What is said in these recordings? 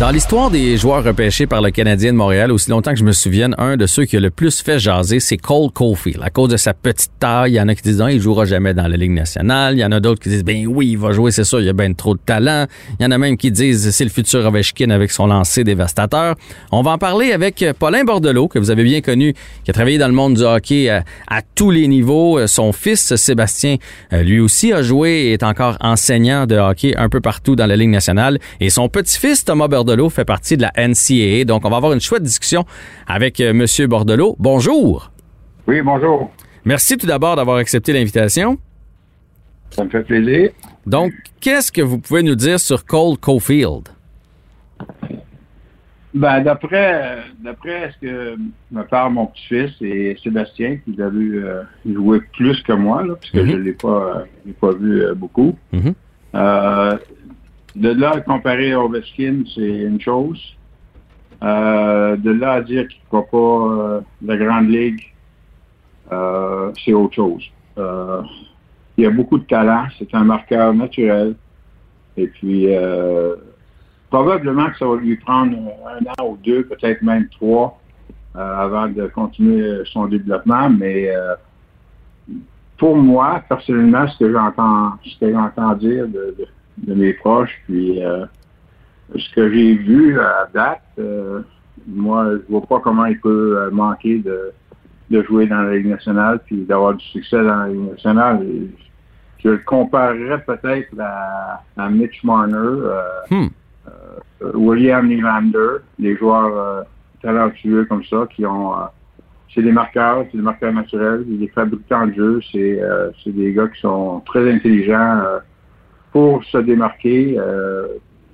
Dans l'histoire des joueurs repêchés par le Canadien de Montréal, aussi longtemps que je me souvienne, un de ceux qui a le plus fait jaser, c'est Cole Caulfield. À cause de sa petite taille, il y en a qui disent non, il jouera jamais dans la Ligue nationale. Il y en a d'autres qui disent ben oui, il va jouer, c'est ça, il a bien trop de talent. Il y en a même qui disent c'est le futur Ovechkin avec son lancer dévastateur. On va en parler avec Paulin Bordelot, que vous avez bien connu, qui a travaillé dans le monde du hockey à, à tous les niveaux. Son fils Sébastien, euh, lui aussi a joué et est encore enseignant de hockey un peu partout dans la Ligue nationale. Et son petit-fils Thomas Bordelot fait partie de la NCAA. Donc, on va avoir une chouette discussion avec euh, Monsieur Bordelot. Bonjour. Oui, bonjour. Merci tout d'abord d'avoir accepté l'invitation. Ça me fait plaisir. Donc, qu'est-ce que vous pouvez nous dire sur Cole Caulfield? Ben, d'après, d'après ce que me parle mon petit-fils et Sébastien, qui l'a vu euh, jouer plus que moi, là, puisque Mhm. je ne l'ai pas, euh, pas vu euh, beaucoup. Mhm. Euh, de là à comparer Ovechkin, c'est une chose. Euh, de là à dire qu'il ne fera pas euh, la Grande Ligue, euh, c'est autre chose. Il a beaucoup de talent, c'est un marqueur naturel. Et puis, probablement que ça va lui prendre un an ou deux, peut-être même trois, avant de continuer son développement. Mais pour moi, personnellement, ce que j'entends, ce que j'entends dire de- de mes proches, puis euh, ce que j'ai vu à date, euh, moi, je vois pas comment il peut euh, manquer de, de jouer dans la Ligue nationale puis d'avoir du succès dans la Ligue nationale. Et je le comparerais peut-être à, à Mitch Marner, euh, Hmm. William Nylander, des joueurs talentueux comme ça qui ont... c'est des marqueurs, c'est des marqueurs naturels, c'est des fabricants de jeu, c'est euh, des gars qui sont très intelligents euh, pour se démarquer, euh,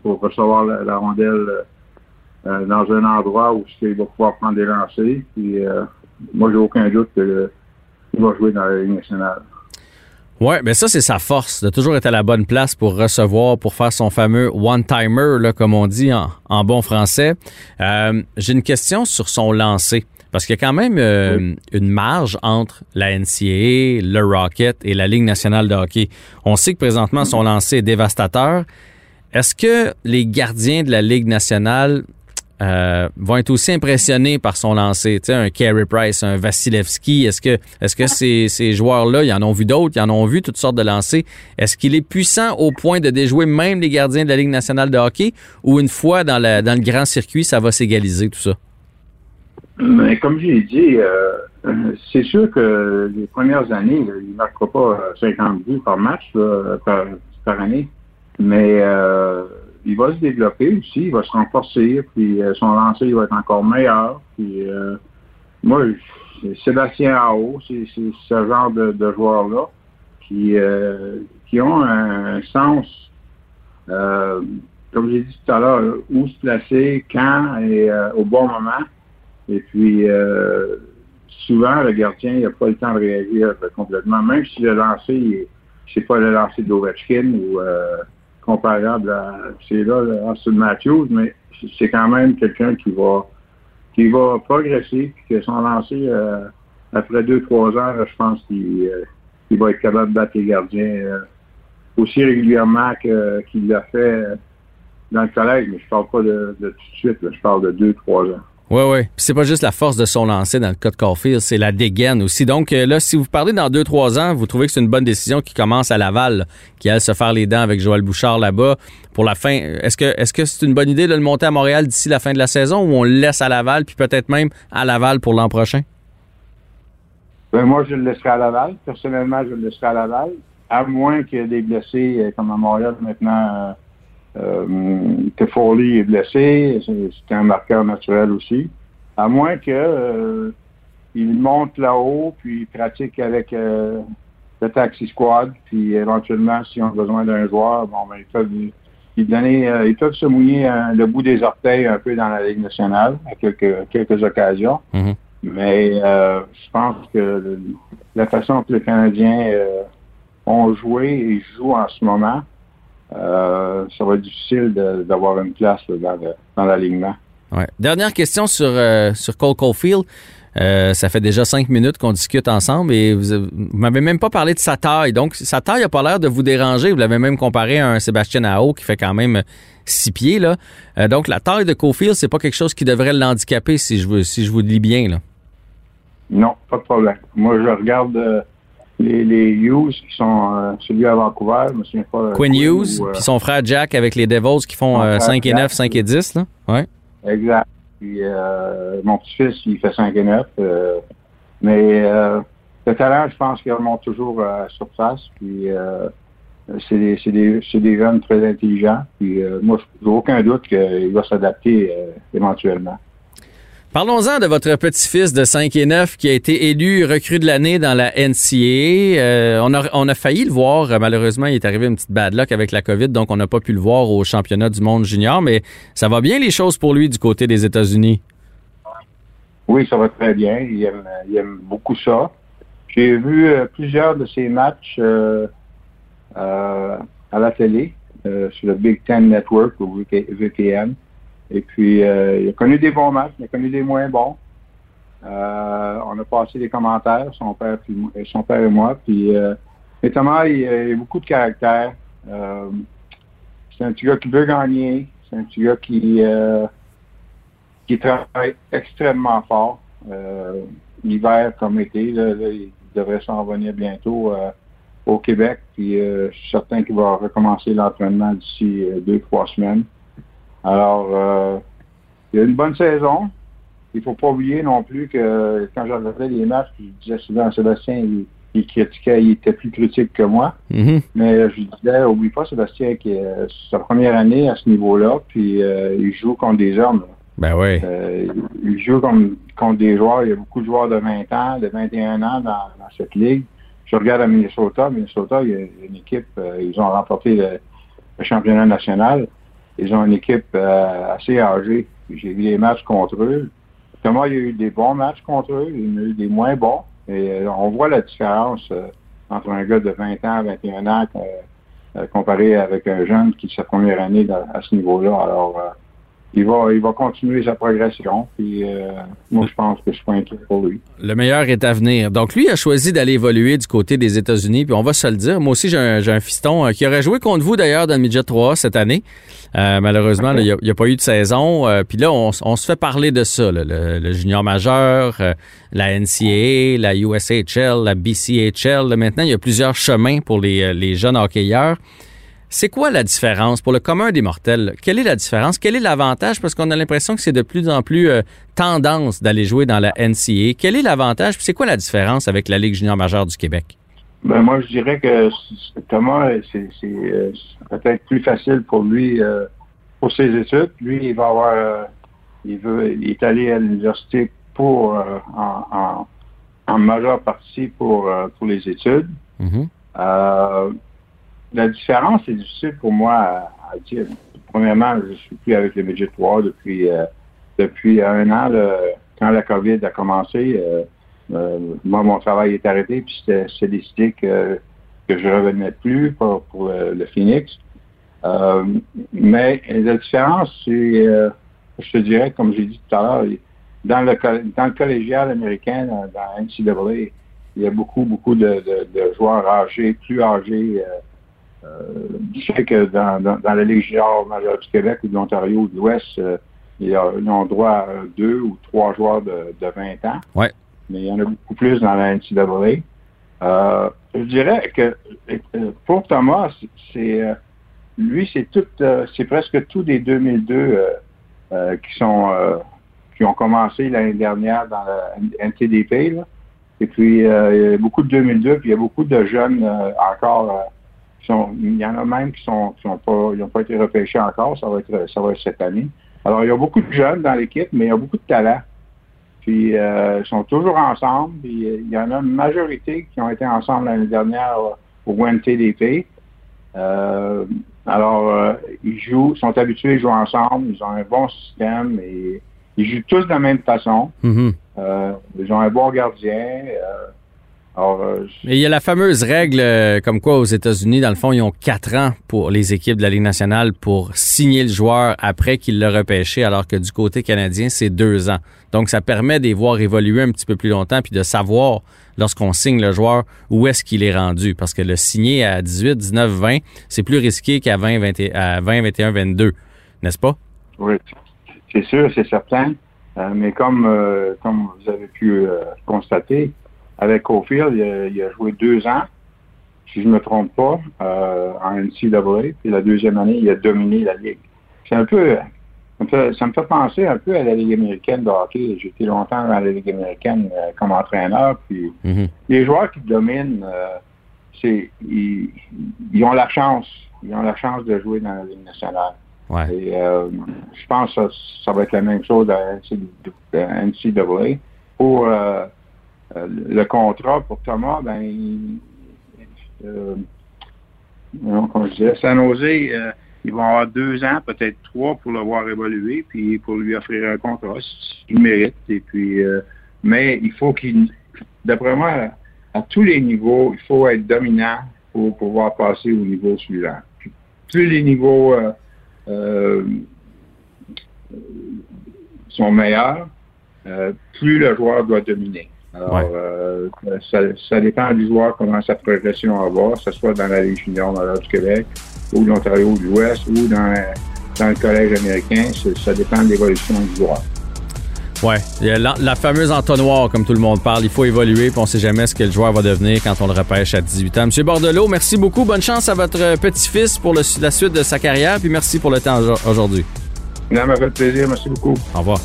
pour recevoir la, rondelle euh, dans un endroit où il va pouvoir prendre des lancers. Puis, euh, moi, j'ai aucun doute qu'il va jouer dans la Ligue nationale. Ouais, ben ça c'est sa force de toujours être à la bonne place pour recevoir, pour faire son fameux one-timer, comme on dit en, en bon français. J'ai une question sur son lancer. Parce qu'il y a quand même euh, une marge entre la NCAA, le Rocket et la Ligue nationale de hockey. On sait que présentement son lancer est dévastateur. Est-ce que les gardiens de la Ligue nationale euh, vont être aussi impressionnés par son lancer? Tu sais, un Carey Price, un Vasilevski. Est-ce que, est-ce que ces, ces joueurs-là, ils en ont vu d'autres, ils en ont vu toutes sortes de lancers. Est-ce qu'il est puissant au point de déjouer même les gardiens de la Ligue nationale de hockey? Ou une fois dans, la, dans le grand circuit, ça va s'égaliser tout ça? Mais comme j'ai dit, euh, euh, c'est sûr que les premières années, il ne marquera pas euh, 50 buts par match là, par, par année. Mais euh, il va se développer aussi, il va se renforcer, puis euh, son lancer va être encore meilleur. Puis euh, moi, Sébastien Ao, c'est ce genre de, joueurs-là qui, euh, qui ont un, sens, euh, comme j'ai dit tout à l'heure, où se placer, quand et euh, au bon moment. Et puis, euh, souvent, le gardien, il n'a pas le temps de réagir complètement, même si le lancer, c'est pas le lancer d'Ovechkin ou euh, comparable à, c'est là, le Austin Matthews, mais c'est quand même quelqu'un qui va qui va progresser, puis que son lancer, euh, après deux, trois là, je pense qu'il va être capable de battre les gardiens aussi régulièrement qu'il l'a fait dans le collège, mais je parle pas de, de tout de suite, je parle de deux, trois ans. Oui, oui. C'est pas juste la force de son lancer dans le cas de Caulfield, c'est la dégaine aussi. Donc euh, là, si vous parlez dans deux, trois ans, vous trouvez que c'est une bonne décision qui commence à Laval, qui allait se faire les dents avec Joël Bouchard là-bas pour la fin. Est-ce que est-ce que c'est une bonne idée de le monter à Montréal d'ici la fin de la saison ou on le laisse à Laval, puis peut-être même à Laval pour l'an prochain? Ben, moi, je le laisserai à Laval. Personnellement, je le laisserai à Laval. À moins qu'il y ait des blessés, euh, comme à Montréal maintenant, euh, euh, Foley est blessé. C'est un marqueur naturel aussi. À moins que euh, il monte là-haut, puis il pratique avec euh, le taxi squad, puis éventuellement, s'ils ont besoin d'un joueur, bon, ben, ils peuvent, ils donner, euh, ils peuvent se mouiller euh, le bout des orteils un peu dans la Ligue nationale à quelques, quelques occasions. Mhm. Mais je pense que le- la façon que les Canadiens ont joué et jouent en ce moment, euh, ça va être difficile d'avoir une place là, dans, l'alignement. Ouais. Dernière question sur, euh, sur Cole Caulfield. Euh, ça fait déjà cinq minutes qu'on discute ensemble et vous, vous m'avez même pas parlé de sa taille. Donc, sa taille n'a pas l'air de vous déranger. Vous l'avez même comparé à un Sébastien Ao qui fait quand même six pieds. Là. Euh, donc, la taille de Caulfield, c'est pas quelque chose qui devrait l'handicaper si je, vous, si je vous lis bien. Là. Non, pas de problème. Moi, je regarde les, les Hughes qui sont euh, celui à Vancouver. Je me souviens pas. Quinn Hughes, euh, puis son frère Jack avec les Devils qui font euh, frère 5 et Jack. 9, 5 et 10. Là. Ouais. Exact. Puis euh, mon petit-fils, il fait 5 et 9. euh, mais euh, le talent, je pense qu'il remonte toujours à la surface. Puis euh, c'est des, c'est des, c'est des jeunes très intelligents. Puis euh, moi, j'ai aucun doute qu'il va s'adapter euh, éventuellement. Parlons-en de votre petit-fils de 5 et 9 qui a été élu recrue de l'année dans la NCA. Euh, on, a, failli le voir. Malheureusement, il est arrivé une petite bad luck avec la COVID, donc on n'a pas pu le voir au championnat du monde junior. Mais ça va bien les choses pour lui du côté des États-Unis? Oui, ça va très bien. Il aime, beaucoup ça. J'ai vu euh, plusieurs de ses matchs euh, à la télé, sur le Big Ten Network ou VPN. Et puis, euh, il a connu des bons matchs, il a connu des moins bons. Euh, on a passé des commentaires, son père, et moi. Puis, euh, il, a- il a beaucoup de caractère. Euh, c'est un petit gars qui veut gagner. C'est un petit gars qui, euh, qui travaille extrêmement fort. Euh, L'hiver comme été, il devrait s'en revenir bientôt euh, au Québec. Puis euh, je suis certain qu'il va recommencer l'entraînement d'ici euh, deux, trois semaines. Alors, euh, il y a une bonne saison. Il faut pas oublier non plus que quand je regardais les matchs, je disais souvent à Sébastien, il, il critiquait, il était plus critique que moi. Mhm. Mais je disais, oublie pas Sébastien qui est euh, sa première année à ce niveau-là, puis euh, il joue contre des hommes. là. Ben oui. Euh, il joue contre des joueurs. Il y a beaucoup de joueurs de 20 ans, de 21 ans dans, dans cette ligue. Je regarde à Minnesota. Minnesota, il y a une équipe, euh, ils ont remporté le, le championnat national. Ils ont une équipe euh, assez âgée. J'ai vu des matchs contre eux. Thomas, il y a eu des bons matchs contre eux. Il y en a eu des moins bons. Et euh, on voit la différence euh, entre un gars de 20 ans, 21 ans, comparé avec un jeune qui est sa première année à ce niveau-là. Alors, il va, il va continuer sa progression. Puis euh, moi, je pense que je suis pas inquiet pour lui. Le meilleur est à venir. Donc, lui a choisi d'aller évoluer du côté des États-Unis. Puis on va se le dire. Moi aussi, j'ai un, un fiston euh, qui aurait joué contre vous d'ailleurs dans le Midget 3 cette année. Euh, malheureusement, là, il n'y a, pas eu de saison. Euh, puis là, on, on se fait parler de ça. là, le, le junior majeur, euh, la NCAA, la USHL, la BCHL. Là, maintenant, il y a plusieurs chemins pour les, les jeunes hockeyeurs. C'est quoi la différence pour le commun des mortels? Quelle est la différence? Quel est l'avantage? Parce qu'on a l'impression que c'est de plus en plus euh, tendance d'aller jouer dans la NCA. Quel est l'avantage? Puis c'est quoi la différence avec la Ligue junior majeure du Québec? Ben, moi, je dirais que Thomas, c'est euh, peut-être plus facile pour lui euh, pour ses études. Lui, il va avoir, il veut, il est allé à l'université pour en, en, en majeure partie pour pour les études. Mhm. Euh, la différence, c'est difficile pour moi à, dire. Premièrement, je suis plus avec le Midget 3 depuis euh, depuis un an. quand la COVID a commencé, euh, euh, moi, mon travail est arrêté, puis c'était décidé que, que je revenais plus pour, pour le, Phoenix. Euh, mais la différence, c'est, euh, je te dirais, comme j'ai dit tout à l'heure, dans le, dans le collégial américain, dans, dans NCAA, il y a beaucoup, beaucoup de, de, de joueurs âgés, plus âgés. Euh, je sais que dans, dans, dans la Ligue junior majeure du Québec ou de l'Ontario ou de l'Ouest, euh, ils, ont- droit à deux ou trois joueurs de, de 20 ans. Ouais. Mais il y en a beaucoup plus dans la NCAA. Euh, je dirais que euh, pour Thomas, c'est- euh, lui, c'est tout, euh, c'est presque tous des 2002 euh, euh, qui sont euh, qui ont commencé l'année dernière dans la NTDP. Là. Et puis euh, il y a beaucoup de 2002, puis il y a beaucoup de jeunes euh, encore. Sont, il y en a même qui sont qui sont pas, ils n'ont pas été repêchés encore. Ça va être ça va être cette année. Alors il y a beaucoup de jeunes dans l'équipe, mais il y a beaucoup de talent. Puis euh, ils sont toujours ensemble. Puis, il y en a une majorité qui ont été ensemble l'année dernière au NTDP. Euh, alors, euh, ils jouent, sont habitués à jouer ensemble, ils ont un bon système et ils jouent tous de la même façon. Mhm. Euh, ils ont un bon gardien. euh, Alors, euh, Mais il y a la fameuse règle euh, comme quoi aux États-Unis, dans le fond, ils ont quatre ans pour les équipes de la Ligue nationale pour signer le joueur après qu'il l'a repêché, alors que du côté canadien, c'est deux ans. Donc, ça permet de les voir évoluer un petit peu plus longtemps puis de savoir, lorsqu'on signe le joueur, où est-ce qu'il est rendu. Parce que le signer à 18, 19, 20, c'est plus risqué qu'à 20, 20, à 20, 21, 22. N'est-ce pas? oui, c'est sûr, c'est certain. Euh, mais comme, comme vous avez pu constater, avec Cofield, il a, il a joué deux ans, si je ne me trompe pas, euh, en NCAA. Puis la deuxième année, il a dominé la Ligue. C'est un peu... Ça me, fait, ça me fait penser un peu à la Ligue américaine de hockey. J'ai été longtemps dans la Ligue américaine euh, comme entraîneur. Puis Mhm. les joueurs qui dominent, euh, c'est ils, ils ont la chance. Ils ont la chance de jouer dans la Ligue nationale. Ouais. Et je pense que ça, ça va être la même chose à NCAA. Pour euh, euh, le contrat pour Thomas, ben, euh, non, comme je disais, San Jose, euh, ils vont avoir deux ans, peut-être trois pour le voir évoluer, puis pour lui offrir un contrat, il mérite. Et puis, euh, mais il faut qu'il, d'après moi, à tous les niveaux, il faut être dominant pour pouvoir passer au niveau suivant. Plus les niveaux euh, euh, sont meilleurs, euh, plus le joueur doit dominer. Alors, Ouais. euh, ça, ça dépend du joueur comment sa progression va que ce soit dans la Ligue junior, l'Ordre du Québec, ou de l'Ontario de l'Ouest, ou dans, dans le collège américain. Ça dépend de l'évolution du joueur. Ouais, il y a la, la fameuse entonnoir, comme tout le monde parle. Il faut évoluer, puis on sait jamais ce que le joueur va devenir quand on le repêche à 18 ans. Monsieur Bordelot, merci beaucoup. Bonne chance à votre petit-fils pour le- la suite de sa carrière, puis merci pour le temps aujourd- aujourd'hui. Ça m'a fait plaisir. Merci beaucoup. Au revoir.